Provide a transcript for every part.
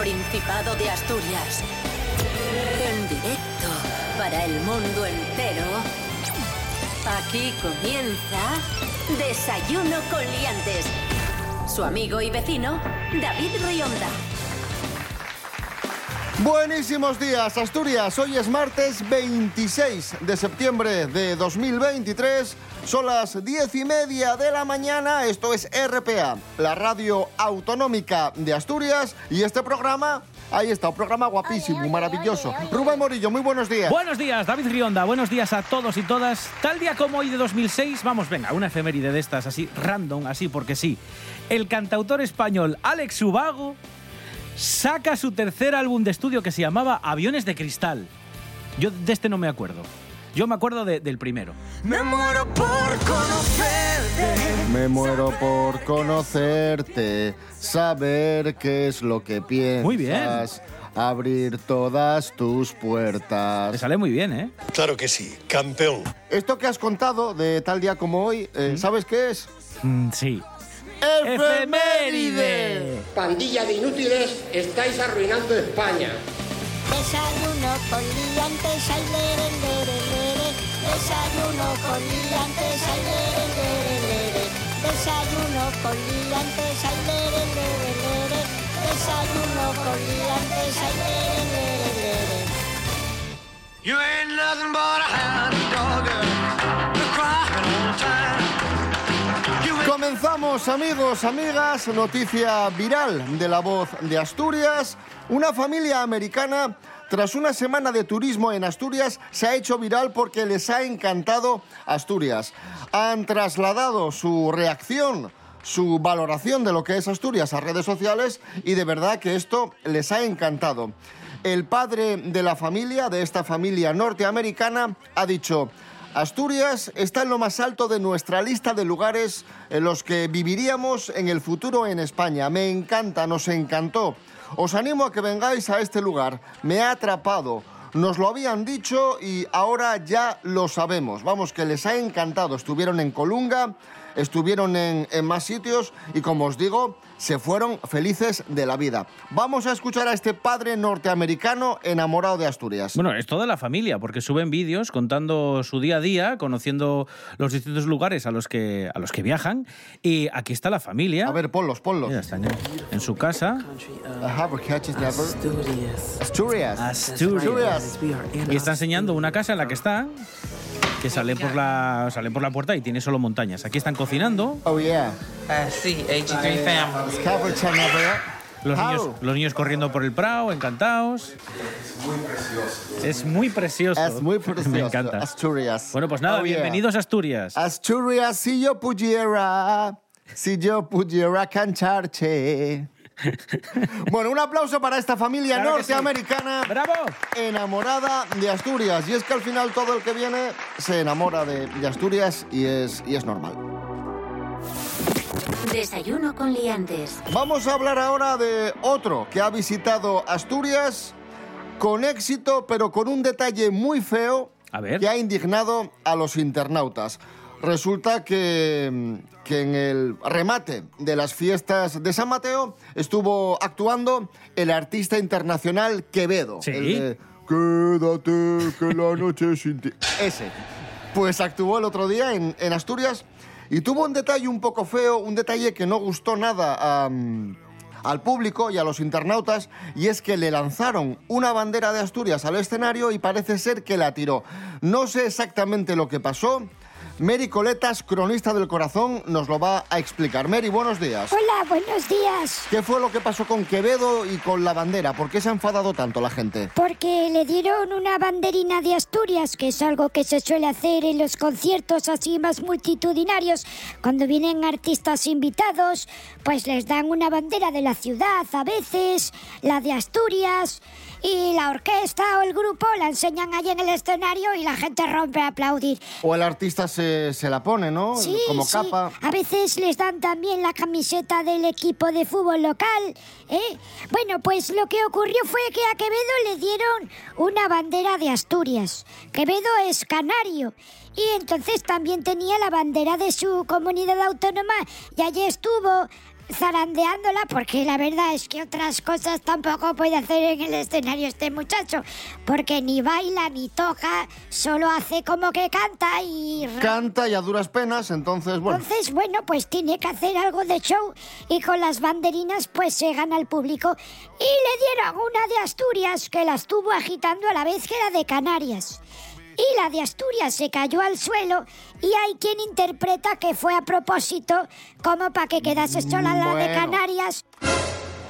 Principado de Asturias. En directo para el mundo entero. Aquí comienza Desayuno con Liantes. Su amigo y vecino, David Rionda. Buenísimos días, Asturias. Hoy es martes 26 de septiembre de 2023. Son las diez y media de la mañana. Esto es RPA, la radio autonómica de Asturias. Y este programa, ahí está, un programa guapísimo, maravilloso. Rubén Morillo, muy buenos días. Buenos días, David Rionda. Buenos días a todos y todas. Tal día como hoy de 2006, vamos, venga, una efeméride de estas, así random, así porque sí. El cantautor español Alex Ubago saca su tercer álbum de estudio que se llamaba Aviones de Cristal. Yo de este no me acuerdo. Yo me acuerdo de- del primero. Me muero por conocerte. Me muero por conocerte, saber qué es lo que piensas. Muy bien. Abrir todas tus Me puertas. sale muy bien, ¿eh? Claro que sí, campeón. Esto que has contado de tal día como hoy, eh, ¿sabes qué es? Mm, sí. ¡Efeméride! Pandilla de inútiles, estáis arruinando España. Desayuno con liantes, lere. Desayuno con liantes, ay. Desayuno con liantes, ay, lere, lere, lere. Desayuno con liantes, ay. Amigos, amigas. Noticia viral de la voz de Asturias. Una familia americana, tras una semana de turismo en Asturias, se ha hecho viral porque les ha encantado Asturias. Han trasladado su reacción, su valoración de lo que es Asturias a redes sociales y de verdad que esto les ha encantado. El padre de la familia, de esta familia norteamericana, ha dicho... Asturias está en lo más alto de nuestra lista de lugares en los que viviríamos en el futuro en España. Me encanta, nos encantó. Os animo a que vengáis a este lugar. Me ha atrapado. Nos lo habían dicho y ahora ya lo sabemos. Vamos, que les ha encantado. Estuvieron en Colunga, estuvieron en, en más sitios y como os digo, se fueron felices de la vida. Vamos a escuchar a este padre norteamericano enamorado de Asturias. Bueno, es toda la familia, porque suben vídeos contando su día a día, conociendo los distintos lugares a los que, a los que viajan. Y aquí está la familia. A ver, ponlos, ponlos. Mira, están en, en su casa. Ajá, porque Asturias. Asturias. Asturias. Y está enseñando una casa en la que está, que sale por la, sale por la puerta y tiene solo montañas. Aquí están cocinando. Oh yeah. Uh, sí, AG3 family. Los niños, los niños corriendo por el prado, encantados. Es muy precioso. Es muy precioso. Me encanta. Asturias. Bueno, pues nada, Oh, yeah. bienvenidos a Asturias. Asturias, si yo pudiera, si yo pudiera cantarte. bueno, un aplauso para esta familia Claro que sí. norteamericana ¡Bravo! enamorada de Asturias. Y es que al final todo el que viene se enamora de, de Asturias y es, y es normal. Desayuno con Liantes. Vamos a hablar ahora de otro que ha visitado Asturias con éxito, pero con un detalle muy feo A ver. que ha indignado a los internautas. Resulta que, que en el remate de las fiestas de San Mateo estuvo actuando el artista internacional Quevedo. Sí. el de, Quédate, que la noche sin ti. Ese. Pues actuó el otro día en, en Asturias y tuvo un detalle un poco feo, un detalle que no gustó nada a, al público y a los internautas, y es que le lanzaron una bandera de Asturias al escenario y parece ser que la tiró. No sé exactamente lo que pasó. Mary Coletas, cronista del corazón, nos lo va a explicar. Mary, buenos días. Hola, buenos días. ¿Qué fue lo que pasó con Quevedo y con la bandera? ¿Por qué se ha enfadado tanto la gente? Porque le dieron una banderina de Asturias, que es algo que se suele hacer en los conciertos así más multitudinarios. Cuando vienen artistas invitados, pues les dan una bandera de la ciudad a veces, la de Asturias, y la orquesta o el grupo la enseñan ahí en el escenario y la gente rompe a aplaudir. O el artista se, se la pone, ¿no? Sí, Como sí. capa. A veces les dan también la camiseta del equipo de fútbol local, ¿eh? Bueno, pues lo que ocurrió fue que a Quevedo le dieron una bandera de Asturias. Quevedo es canario y entonces también tenía la bandera de su comunidad autónoma y allí estuvo zarandeándola porque la verdad es que otras cosas tampoco puede hacer en el escenario este muchacho porque ni baila ni toca, solo hace como que canta y... Canta y a duras penas, entonces, bueno. Entonces, bueno, pues tiene que hacer algo de show y con las banderinas pues se gana al público. Y le dieron una de Asturias que la estuvo agitando a la vez que la de Canarias. Y la de Asturias se cayó al suelo y hay quien interpreta que fue a propósito como para que quedase sola la de. Canarias.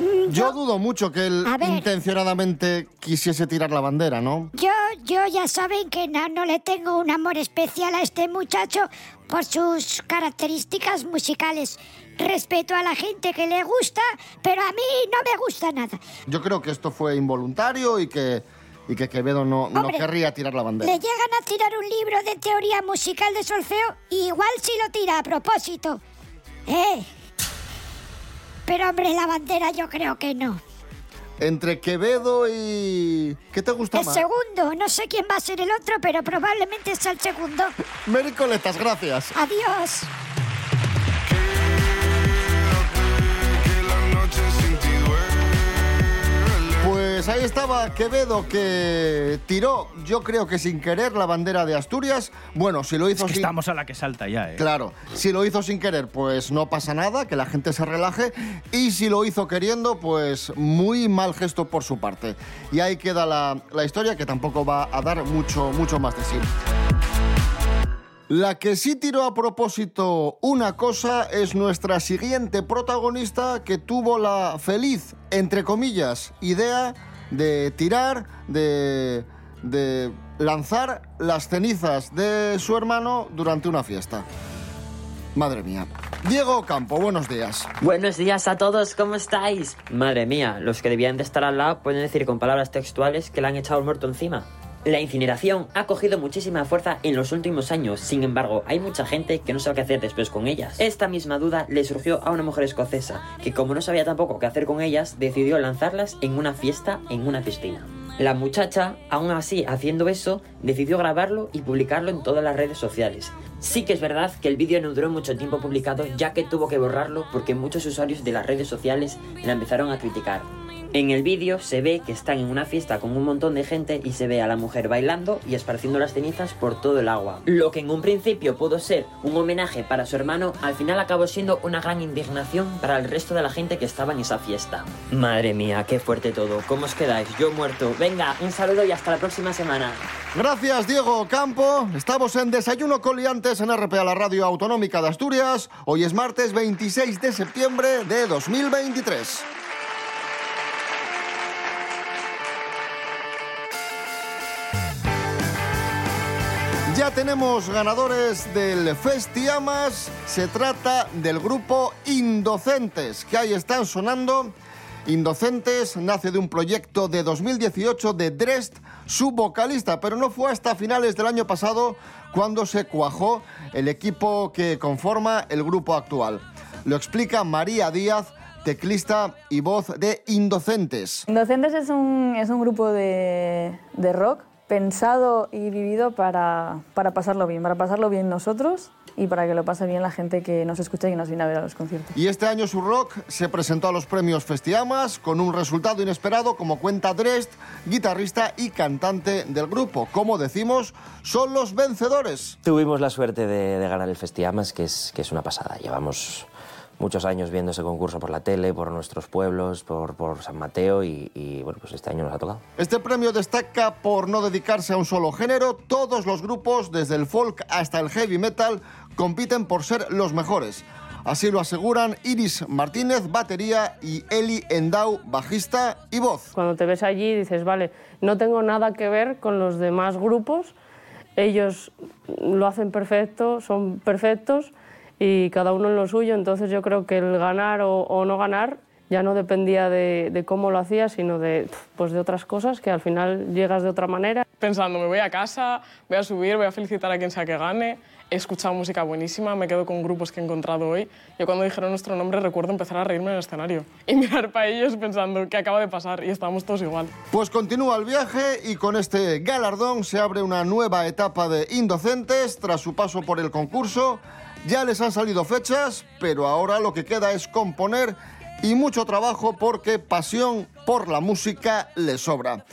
Mm, Yo dudo mucho que él ver. intencionadamente quisiese tirar la bandera, ¿no? Yo, yo ya saben que no, no le tengo un amor especial a este muchacho por sus características musicales. Respeto a la gente que le gusta, pero a mí no me gusta nada. Yo creo que esto fue involuntario y que, y que Quevedo no, no querría tirar la bandera. Le llegan a tirar un libro de teoría musical de solfeo, igual si lo tira a propósito. ¿Eh? Pero hombre, la bandera yo creo que no. Entre Quevedo y... ¿Qué te gusta El más? segundo, no sé quién va a ser el otro, pero probablemente sea el segundo. Mary Coletas, gracias. Adiós. Ahí estaba Quevedo que tiró, yo creo que sin querer, la bandera de Asturias. Bueno, si lo hizo Que sin... estamos a la que salta ya, ¿eh? Claro, si lo hizo sin querer, pues no pasa nada, que la gente se relaje. Y si lo hizo queriendo, pues muy mal gesto por su parte. Y ahí queda la, la historia que tampoco va a dar mucho, mucho más de sí. La que sí tiró a propósito una cosa es nuestra siguiente protagonista que tuvo la feliz, entre comillas, idea de tirar, de, de lanzar las cenizas de su hermano durante una fiesta. Madre mía. Diego Campo, buenos días. Buenos días a todos, ¿cómo estáis? Madre mía, los que debían de estar al lado pueden decir con palabras textuales que le han echado el muerto encima. La incineración ha cogido muchísima fuerza en los últimos años, sin embargo, hay mucha gente que no sabe qué hacer después con ellas. Esta misma duda le surgió a una mujer escocesa, que como no sabía tampoco qué hacer con ellas, decidió lanzarlas en una fiesta en una piscina. La muchacha, aún así haciendo eso, decidió grabarlo y publicarlo en todas las redes sociales. Sí que es verdad que el vídeo no duró mucho tiempo publicado ya que tuvo que borrarlo porque muchos usuarios de las redes sociales la empezaron a criticar. En el vídeo se ve que están en una fiesta con un montón de gente y se ve a la mujer bailando y esparciendo las cenizas por todo el agua. Lo que en un principio pudo ser un homenaje para su hermano, al final acabó siendo una gran indignación para el resto de la gente que estaba en esa fiesta. Madre mía, qué fuerte todo. ¿Cómo os quedáis? Yo muerto. Venga, un saludo y hasta la próxima semana. Gracias, Diego Campo. Estamos en Desayuno Coliantes en RPA, la radio autonómica de Asturias. Hoy es martes 26 de septiembre de 2023. Ya tenemos ganadores del Festiamas. Se trata del grupo Indocentes, que ahí están sonando. Indocentes nace de un proyecto de 2018 de Dresd, su vocalista, pero no fue hasta finales del año pasado cuando se cuajó el equipo que conforma el grupo actual. Lo explica María Díaz, teclista y voz de Indocentes. Indocentes es un, es un grupo de, de rock pensado y vivido para, para pasarlo bien, para pasarlo bien nosotros y para que lo pase bien la gente que nos escucha y que nos viene a ver a los conciertos. Y este año su rock se presentó a los premios Festiamas con un resultado inesperado como cuenta Dresd, guitarrista y cantante del grupo. Como decimos, son los vencedores. Tuvimos la suerte de, de ganar el Festiamas, que es, que es una pasada. Llevamos muchos años viendo ese concurso por la tele, por nuestros pueblos, por, por San Mateo y, y, bueno, pues este año nos ha tocado. Este premio destaca por no dedicarse a un solo género. Todos los grupos, desde el folk hasta el heavy metal, compiten por ser los mejores. Así lo aseguran Iris Martínez, batería, y Eli Endau, bajista y voz. Cuando te ves allí dices, vale, no tengo nada que ver con los demás grupos, ellos lo hacen perfecto, son perfectos y cada uno en lo suyo, entonces yo creo que el ganar o, o no ganar ya no dependía de, de cómo lo hacías, sino de, pues de otras cosas, que al final llegas de otra manera. pensando, me voy a casa, voy a subir, voy a felicitar a quien sea que gane. He escuchado música buenísima, me quedo con grupos que he encontrado hoy. Yo cuando dijeron nuestro nombre recuerdo empezar a reírme en el escenario y mirar para ellos pensando qué acaba de pasar y estábamos todos igual. Pues continúa el viaje y con este galardón se abre una nueva etapa de indocentes tras su paso por el concurso. Ya les han salido fechas, pero ahora lo que queda es componer y mucho trabajo porque pasión por la música les sobra.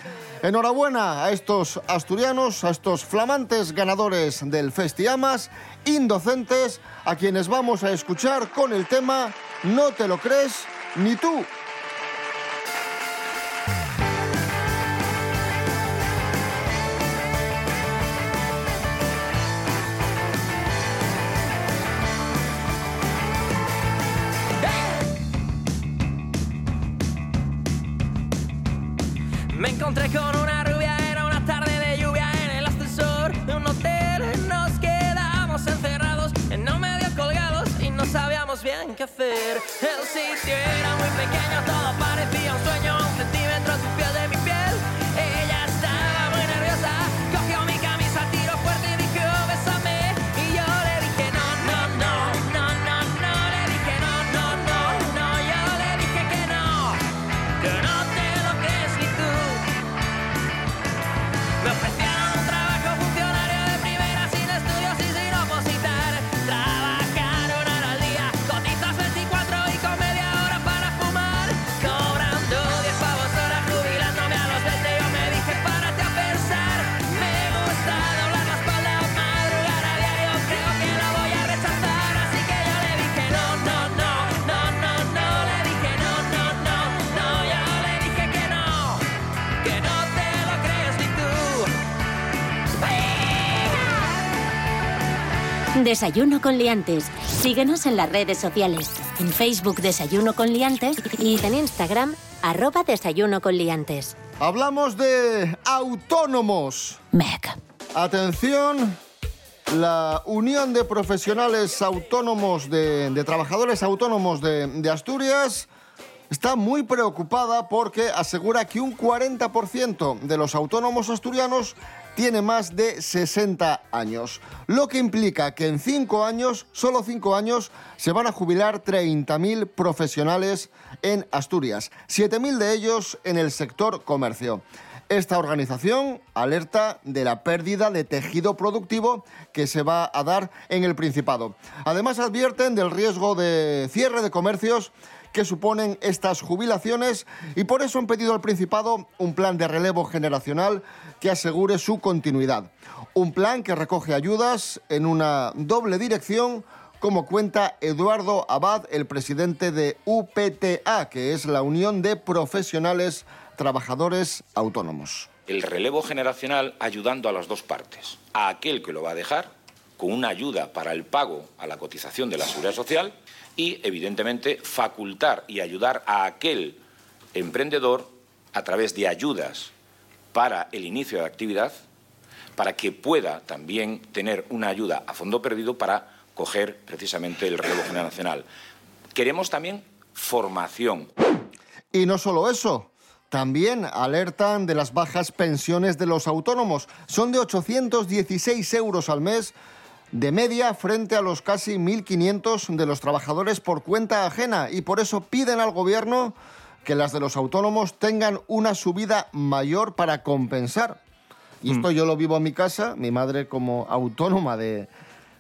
Enhorabuena a estos asturianos, a estos flamantes ganadores del Festiamas, indocentes, a quienes vamos a escuchar con el tema No te lo crees ni tú. Desayuno con liantes. Síguenos en las redes sociales. En Facebook Desayuno con liantes y en Instagram arroba Desayuno con liantes. Hablamos de autónomos. Meg. Atención, la Unión de Profesionales Autónomos, de, de Trabajadores Autónomos de, de Asturias, está muy preocupada porque asegura que un 40% de los autónomos asturianos tiene más de 60 años, lo que implica que en 5 años, solo 5 años, se van a jubilar 30.000 profesionales en Asturias, 7.000 de ellos en el sector comercio. Esta organización alerta de la pérdida de tejido productivo que se va a dar en el Principado. Además advierten del riesgo de cierre de comercios que suponen estas jubilaciones y por eso han pedido al Principado un plan de relevo generacional que asegure su continuidad. Un plan que recoge ayudas en una doble dirección como cuenta Eduardo Abad, el presidente de UPTA, que es la Unión de Profesionales Trabajadores Autónomos. el relevo generacional ayudando a las dos partes. A aquel que lo va a dejar, con una ayuda para el pago a la cotización de la seguridad social y, evidentemente, facultar y ayudar a aquel emprendedor a través de ayudas para el inicio de actividad, para que pueda también tener una ayuda a fondo perdido para coger precisamente el relevo generacional. Queremos también formación. Y no solo eso, también alertan de las bajas pensiones de los autónomos. Son de 816 euros al mes de media frente a los casi 1.500 de los trabajadores por cuenta ajena y por eso piden al gobierno que las de los autónomos tengan una subida mayor para compensar. Y esto yo lo vivo en mi casa, mi madre como autónoma de...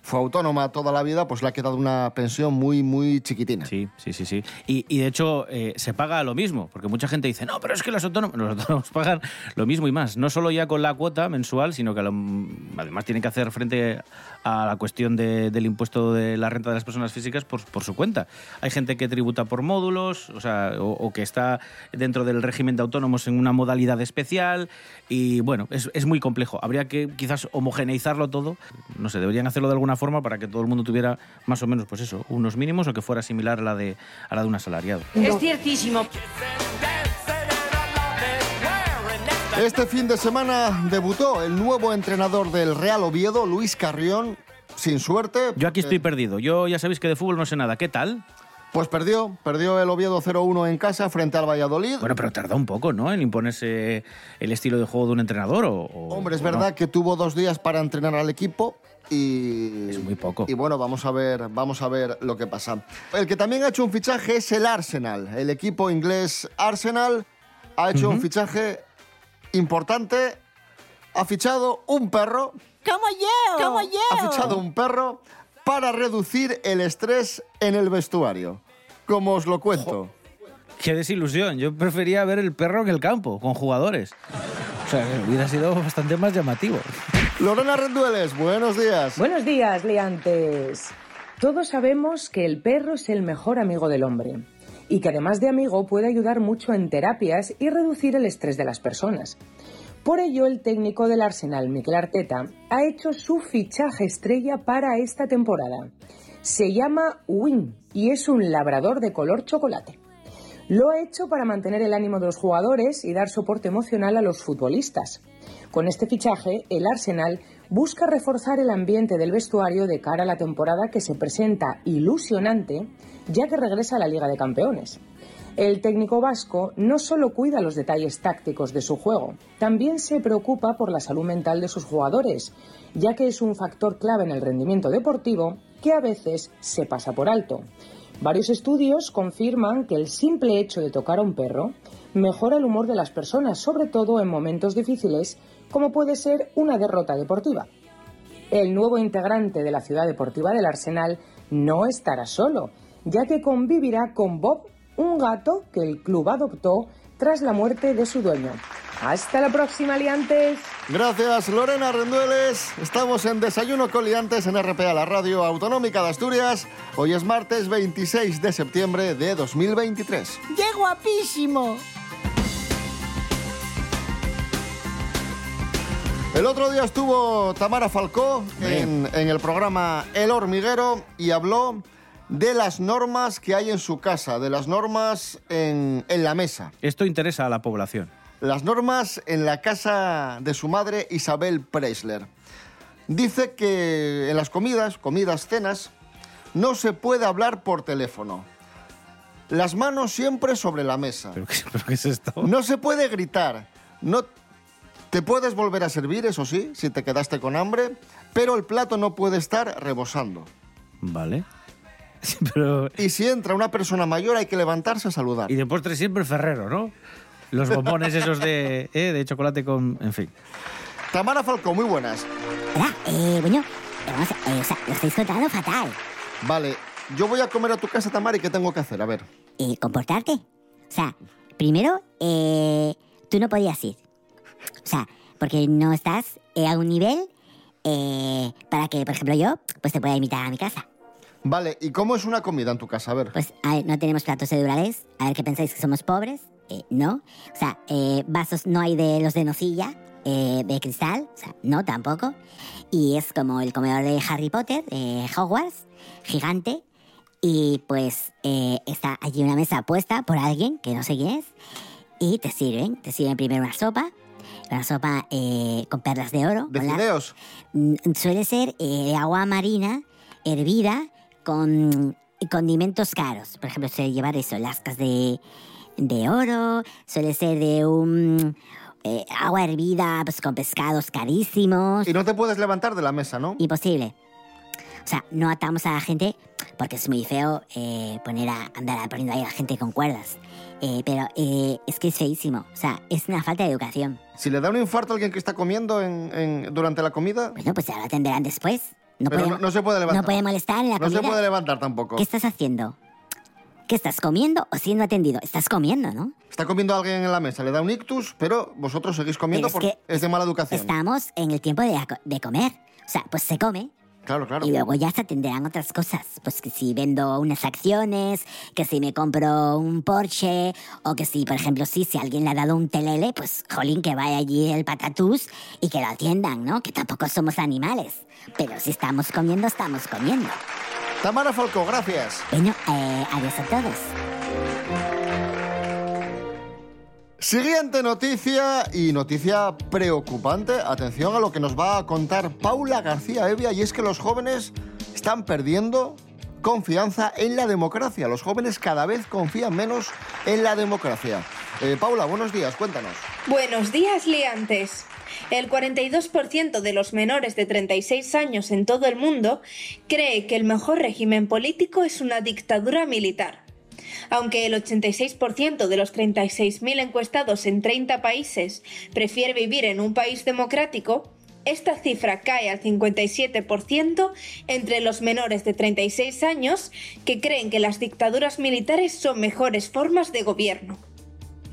Fue autónoma toda la vida, pues le ha quedado una pensión muy, muy chiquitina. Sí, sí, sí, sí. Y, y de hecho eh, se paga lo mismo, porque mucha gente dice, no, pero es que los autónomos, los autónomos pagan lo mismo y más. No solo ya con la cuota mensual, sino que además tienen que hacer frente a la cuestión de- del impuesto de la renta de las personas físicas por, por su cuenta. Hay gente que tributa por módulos, o sea, o, o que está dentro del régimen de autónomos en una modalidad especial y bueno, es, es muy complejo. Habría que quizás homogeneizarlo todo. No sé, deberían hacerlo de alguna forma para que todo el mundo tuviera más o menos, pues eso, unos mínimos o que fuera similar a la de, a la de un asalariado. Es ciertísimo. Este fin de semana debutó el nuevo entrenador del Real Oviedo, Luis Carrión, sin suerte. Yo aquí estoy perdido. Yo ya sabéis que de fútbol no sé nada. ¿Qué tal? Pues perdió, perdió el Oviedo 0-1 en casa frente al Valladolid. Bueno, pero tardó un poco, ¿no? En imponerse el estilo de juego de un entrenador. O, o- Hombre, es o verdad no? que tuvo dos días para entrenar al equipo y... Es muy poco. Y bueno, vamos a ver, vamos a ver lo que pasa. El que también ha hecho un fichaje es el Arsenal. El equipo inglés Arsenal ha hecho un fichaje importante. Ha fichado un perro. Como yo. Como yo. Ha fichado un perro para reducir el estrés en el vestuario. Como os lo cuento. Qué desilusión. Yo prefería ver el perro en el campo, con jugadores. O sea, hubiera sido bastante más llamativo. Lorena Rendueles, buenos días. Buenos días, liantes. Todos sabemos que el perro es el mejor amigo del hombre y que además de amigo puede ayudar mucho en terapias y reducir el estrés de las personas. Por ello, el técnico del Arsenal, Mikel Arteta, ha hecho su fichaje estrella para esta temporada. Se llama Win y es un labrador de color chocolate. Lo ha hecho para mantener el ánimo de los jugadores y dar soporte emocional a los futbolistas. Con este fichaje, el Arsenal busca reforzar el ambiente del vestuario de cara a la temporada que se presenta ilusionante, ya que regresa a la Liga de Campeones. El técnico vasco no solo cuida los detalles tácticos de su juego, también se preocupa por la salud mental de sus jugadores, ya que es un factor clave en el rendimiento deportivo que a veces se pasa por alto. Varios estudios confirman que el simple hecho de tocar a un perro mejora el humor de las personas, sobre todo en momentos difíciles, como puede ser una derrota deportiva. El nuevo integrante de la ciudad deportiva del Arsenal no estará solo, ya que convivirá con Bob, un gato que el club adoptó tras la muerte de su dueño. Hasta la próxima, liantes. Gracias, Lorena Rendueles. Estamos en Desayuno con Liantes en RPA, la radio autonómica de Asturias. Hoy es martes 26 de septiembre de 2023. ¡Qué guapísimo! El otro día estuvo Tamara Falcó en, en el programa El Hormiguero y habló de las normas que hay en su casa, de las normas en, en la mesa. Esto interesa a la población. Las normas en la casa de su madre Isabel Preisler. Dice que en las comidas, comidas, cenas, no se puede hablar por teléfono. Las manos siempre sobre la mesa. ¿Pero qué, pero qué es esto? No se puede gritar. No te puedes volver a servir, eso sí, si te quedaste con hambre, pero el plato no puede estar rebosando. Vale. Pero... Y si entra una persona mayor hay que levantarse a saludar. Y de postre siempre Ferrero, ¿no? Los bombones esos de, eh, de chocolate con... En fin. Tamara Falcó, muy buenas. Hola, eh, bueno, vamos, eh, o sea, lo estáis contando fatal. Vale, yo voy a comer a tu casa, Tamara, ¿y qué tengo que hacer? A ver. Eh, comportarte. O sea, primero, eh, tú no podías ir. O sea, porque no estás eh, a un nivel eh, para que, por ejemplo, yo, pues te pueda invitar a mi casa. Vale, ¿y cómo es una comida en tu casa? A ver. Pues, a ver, no tenemos platos de Durales. A ver, ¿qué pensáis que somos pobres? Eh, no. O sea, eh, vasos no hay de los de nocilla, eh, de cristal. O sea, no tampoco. Y es como el comedor de Harry Potter, de Hogwarts, gigante. Y pues eh, está allí una mesa puesta por alguien, que no sé quién es. Y te sirven. Te sirven primero una sopa. Una sopa con perlas de oro. ¿De fideos? Mm, Suele ser de agua marina hervida con condimentos caros. Por ejemplo, suele llevar eso, lascas de, de oro, suele ser de un eh, agua hervida pues, con pescados carísimos. Y no te puedes levantar de la mesa, ¿no? Imposible. O sea, no atamos a la gente porque es muy feo eh, poner a andar poniendo ahí a la gente con cuerdas. Eh, pero eh, es que es feísimo. O sea, es una falta de educación. Si le da un infarto a alguien que está comiendo en- en- durante la comida, Bueno, pues ya lo atenderán después. No pero puede, no, no se puede levantar. no puede molestar en la No comida. se puede levantar tampoco. ¿Qué estás haciendo? ¿Qué estás comiendo o siendo atendido? Estás comiendo, ¿no? Está comiendo alguien en la mesa, le da un ictus, pero vosotros seguís comiendo es porque es de mala educación. Estamos en el tiempo de, de comer. O sea, pues se come Claro, claro. y luego ya se atenderán otras cosas. Pues que si vendo unas acciones, que si me compro un Porsche, o que si, por ejemplo, sí, si alguien le ha dado un telele, pues jolín, que vaya allí el patatús y que lo atiendan, ¿no? Que tampoco somos animales. Pero si estamos comiendo, estamos comiendo. Tamara Falcó, gracias. Bueno, eh, adiós a todos. Siguiente noticia y noticia preocupante. Atención a lo que nos va a contar Paula García Evia y es que los jóvenes están perdiendo confianza en la democracia. Los jóvenes cada vez confían menos en la democracia. Eh, Paula, buenos días, cuéntanos. Buenos días, liantes. El 42% de los menores de 36 años en todo el mundo cree que el mejor régimen político es una dictadura militar. Aunque el 86% de los 36.000 encuestados en 30 países prefiere vivir en un país democrático, esta cifra cae al 57% entre los menores de 36 años que creen que las dictaduras militares son mejores formas de gobierno.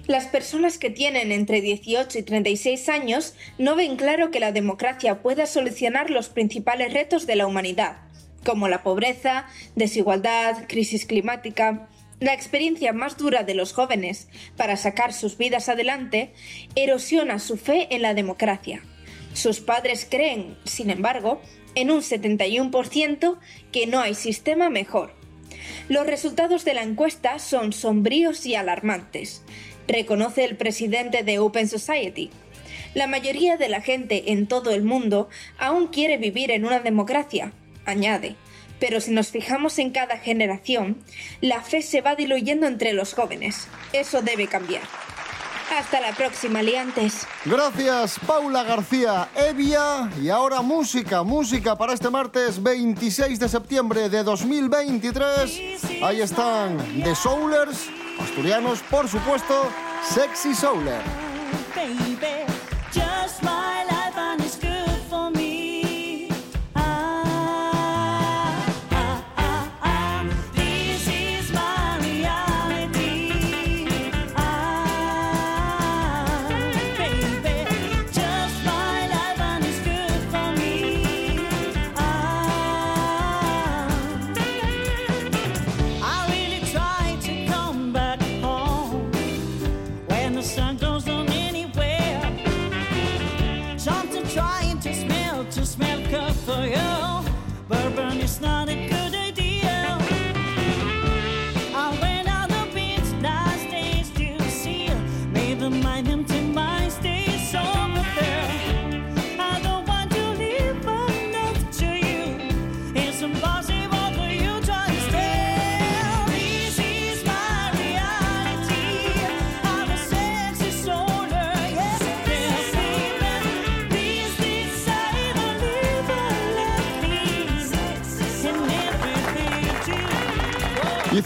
Las personas que tienen entre 18 y 36 años no ven claro que la democracia pueda solucionar los principales retos de la humanidad, como la pobreza, desigualdad, crisis climática. La experiencia más dura de los jóvenes para sacar sus vidas adelante erosiona su fe en la democracia. Sus padres creen, sin embargo, en un 71% que no hay sistema mejor. Los resultados de la encuesta son sombríos y alarmantes, reconoce el presidente de Open Society. La mayoría de la gente en todo el mundo aún quiere vivir en una democracia, añade. Pero si nos fijamos en cada generación, la fe se va diluyendo entre los jóvenes. Eso debe cambiar. Hasta la próxima, liantes. Gracias, Paula García Evia. Y ahora música, música para este martes 26 de septiembre de 2023. Ahí están The Soulers, asturianos, por supuesto, Sexy Souler.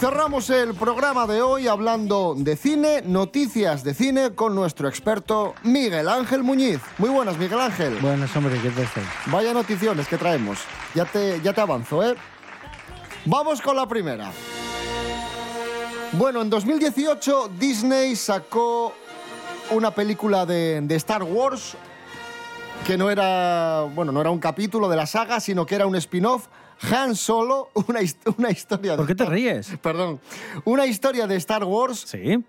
Cerramos el programa de hoy hablando de cine, noticias de cine con nuestro experto Miguel Ángel Muñiz. Muy buenas, Miguel Ángel. Buenas, hombre, ¿qué tal estáis? Vaya noticiones que traemos. Ya te, ya te avanzo, ¿eh? Vamos con la primera. Bueno, en 2018 Disney sacó una película de, de Star Wars que no era, bueno, no era un capítulo de la saga, sino que era un spin-off. Han Solo, una, una historia de... ¿Por qué te ríes? Perdón. Una historia de Star Wars. Sí.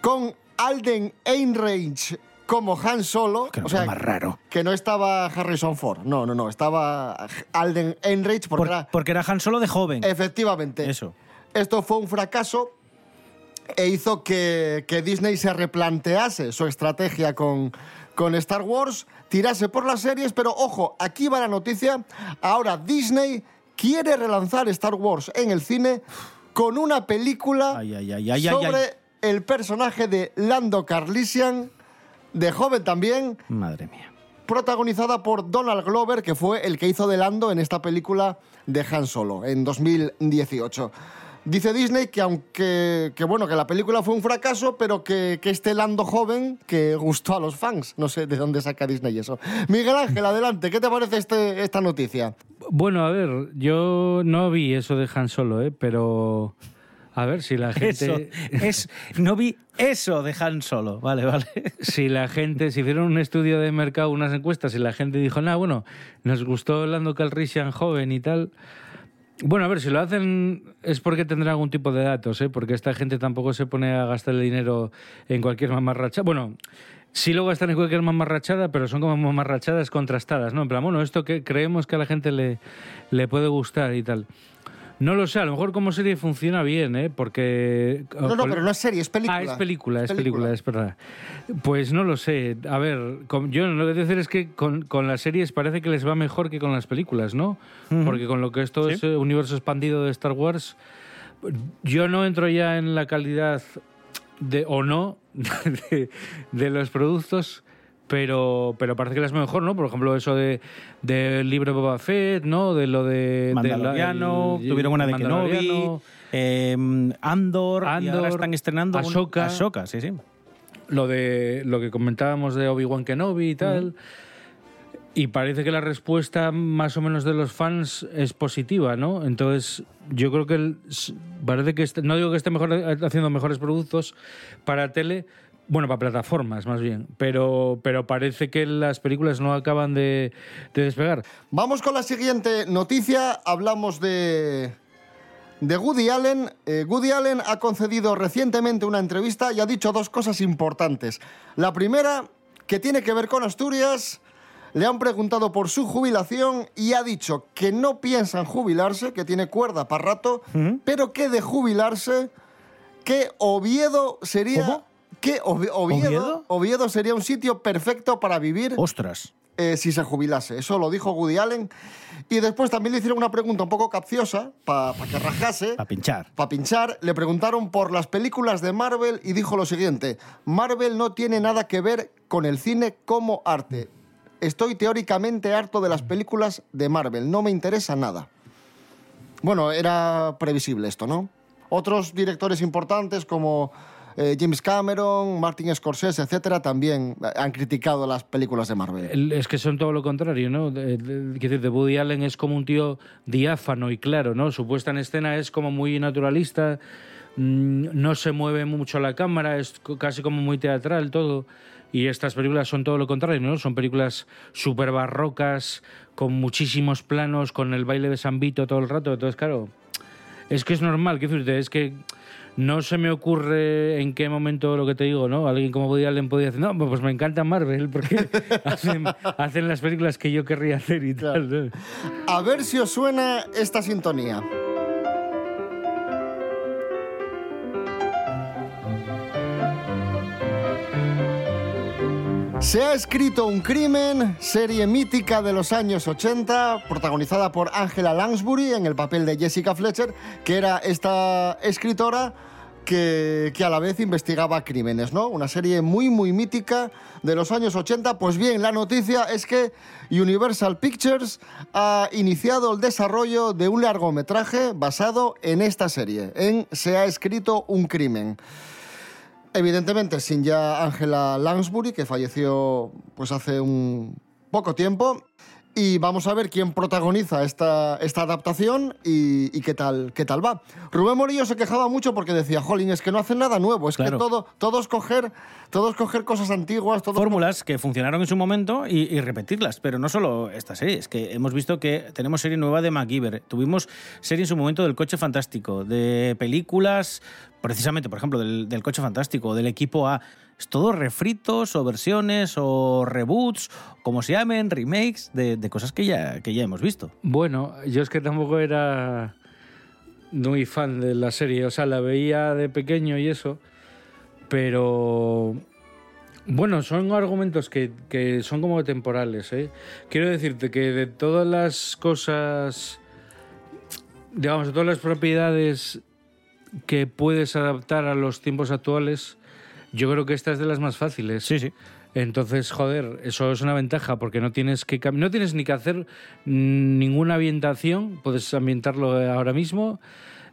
Con Alden Ehrenreich como Han Solo. Qué o sea, más raro. Que no estaba Harrison Ford. No, no, no. Estaba Alden Ehrenreich porque Por- era... porque era Han Solo de joven. Efectivamente. Eso. Esto fue un fracaso e hizo que, que Disney se replantease su estrategia con, con Star Wars, tirase por las series, pero ojo, aquí va la noticia. Ahora Disney quiere relanzar Star Wars en el cine con una película Ay, ay, ay, ay, ay, sobre el personaje de Lando Carlisian, de joven también, Madre mía. protagonizada por Donald Glover, que fue el que hizo de Lando en esta película de Han Solo en 2018. Dice Disney que aunque que bueno que la película fue un fracaso, pero que, que este Lando joven que gustó a los fans. No sé de dónde saca Disney eso. Miguel Ángel, adelante. ¿Qué te parece este, esta noticia? Bueno, a ver, yo no vi eso de Han Solo, ¿eh? pero a ver si la gente... Eso, es, no vi eso de Han Solo. Vale, vale. Si la gente, si hicieron un estudio de mercado, unas encuestas, y la gente dijo, nada, bueno, nos gustó Lando Calrissian joven y tal. Bueno, a ver, si lo hacen es porque tendrán algún tipo de datos, ¿eh? porque esta gente tampoco se pone a gastar el dinero en cualquier mamarrachada. Bueno, sí lo gastan en cualquier mamarrachada, pero son como mamarrachadas contrastadas, ¿no? En plan, bueno, esto que creemos que a la gente le, le puede gustar y tal. No lo sé, a lo mejor como serie funciona bien, ¿eh? Porque... No, no, pero no es serie, es película. Ah, es película, es película, es verdad. Pues no lo sé. A ver, con- yo lo que voy a decir es que con, con las series parece que les va mejor que con las películas, ¿no? Porque con lo que esto es eh, universo expandido de Star Wars, yo no entro ya en la calidad de o no de, de los productos. Pero, pero parece que va mejor, ¿no? Por ejemplo, eso de del libro de Boba Fett, ¿no? De lo de... de la- Mandaloriano, el- tuvieron una de. Kenobi, eh, Andor, y ahora Andor, están estrenando un- Ahsoka. Ahsoka, sí, sí. lo de lo que comentábamos de Obi-Wan Kenobi y tal. Y parece que la respuesta más o menos de los fans es positiva, ¿no? Entonces, yo creo que el- parece que este- no digo que esté mejor haciendo mejores productos para tele, bueno, para plataformas más bien, pero, pero parece que las películas no acaban de, de despegar. Vamos con la siguiente noticia. Hablamos de, de Woody Allen. Eh, Woody Allen ha concedido recientemente una entrevista y ha dicho dos cosas importantes. La primera, que tiene que ver con Asturias. Le han preguntado por su jubilación y ha dicho que no piensa en jubilarse, que tiene cuerda para rato, pero que de jubilarse, que Oviedo sería... Que Ovi- Oviedo, ¿Oviedo? Oviedo sería un sitio perfecto para vivir Ostras. eh, si se jubilase. Eso lo dijo Woody Allen. Y después también le hicieron una pregunta un poco capciosa, para que rajase. Para pinchar. Para pinchar. Le preguntaron por las películas de Marvel y dijo lo siguiente. Marvel no tiene nada que ver con el cine como arte. Estoy teóricamente harto de las películas de Marvel. No me interesa nada. Bueno, era previsible esto, ¿no? Otros directores importantes como eh, James Cameron, Martin Scorsese, etcétera, también han criticado las películas de Marvel. El- Es que son todo lo contrario, ¿no? Quiero decir, de Woody Allen es como un tío diáfano y claro, ¿no? Su puesta en escena es como muy naturalista, mm, no se mueve mucho la cámara, es casi como muy teatral todo. Y estas películas son todo lo contrario, ¿no? Son películas súper barrocas, con muchísimos planos, con el baile de San Vito todo el rato. Entonces, claro, es que es normal, quiero decirte, es que no se me ocurre en qué momento lo que te digo, ¿no? Alguien como Woody Allen podría decir, no, pues me encanta Marvel porque hacen, hacen las películas que yo querría hacer y tal. A ver si os suena esta sintonía. Se ha escrito un crimen, serie mítica de los años 80, protagonizada por Angela Lansbury en el papel de Jessica Fletcher, que era esta escritora que, que a la vez investigaba crímenes, ¿no? Una serie muy, muy mítica de los años 80. Pues bien, la noticia es que Universal Pictures ha iniciado el desarrollo de un largometraje basado en esta serie, en Se ha escrito un crimen. Evidentemente, sin ya Angela Lansbury, que falleció pues hace un poco tiempo. Y vamos a ver quién protagoniza esta, esta adaptación y, y qué, tal, qué tal va. Rubén Morillo se quejaba mucho porque decía, jolín, es que no hacen nada nuevo, es Claro. que todo, todo es coger, todo es coger cosas antiguas, todo Fórmulas que funcionaron en su momento y, y repetirlas, pero no solo esta serie, es que hemos visto que tenemos serie nueva de MacGyver, tuvimos serie en su momento del Coche Fantástico, de películas, precisamente, por ejemplo, del, del Coche Fantástico, del equipo A. Es todo refritos o versiones o reboots, como se llamen, remakes de, de cosas que ya, que ya hemos visto. Bueno, yo es que tampoco era muy fan de la serie, o sea, la veía de pequeño y eso, pero bueno, son argumentos que, que son como temporales, ¿eh? Quiero decirte que de todas las cosas, digamos, de todas las propiedades que puedes adaptar a los tiempos actuales, yo creo que esta es de las más fáciles. Sí, sí. Entonces, joder, eso es una ventaja porque no tienes que no tienes ni que hacer ninguna ambientación, puedes ambientarlo ahora mismo.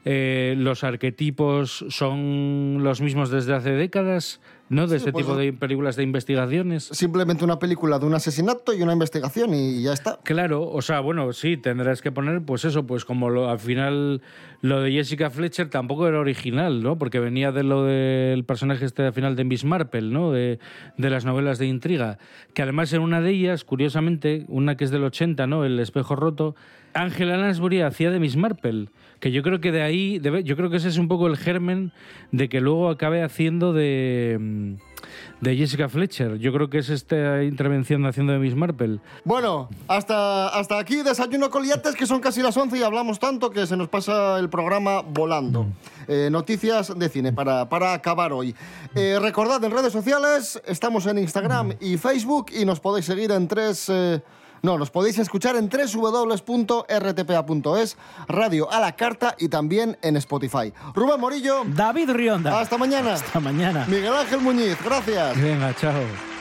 Eh, los arquetipos son los mismos desde hace décadas, ¿no? De Sí, este pues, tipo de películas de investigaciones. simplemente una película de un asesinato y una investigación y ya está. Claro, o sea, bueno, sí, tendrás que poner, pues eso, pues como lo, al final lo de Jessica Fletcher tampoco era original, ¿no? Porque venía de lo del personaje este al final de Miss Marple, ¿no? De, de las novelas de intriga. Que además en una de ellas, curiosamente, una que es del 80, ¿no? El espejo roto, Angela Lansbury hacía de Miss Marple. Que yo creo que de ahí, yo creo que ese es un poco el germen de que luego acabe haciendo de de, de Jessica Fletcher. Yo creo que es esta intervención haciendo de Miss Marple. Bueno, hasta, hasta aquí desayuno coliates, que son casi las 11 y hablamos tanto que se nos pasa el programa volando. Eh, noticias de cine para, para acabar hoy. Eh, recordad, en redes sociales estamos en Instagram y Facebook y nos podéis seguir en tres... eh, no, nos podéis escuchar en www.rtpa.es, radio a la carta y también en Spotify. Rubén Morillo. David Rionda. Hasta mañana. Hasta mañana. Miguel Ángel Muñiz, gracias. Venga, chao.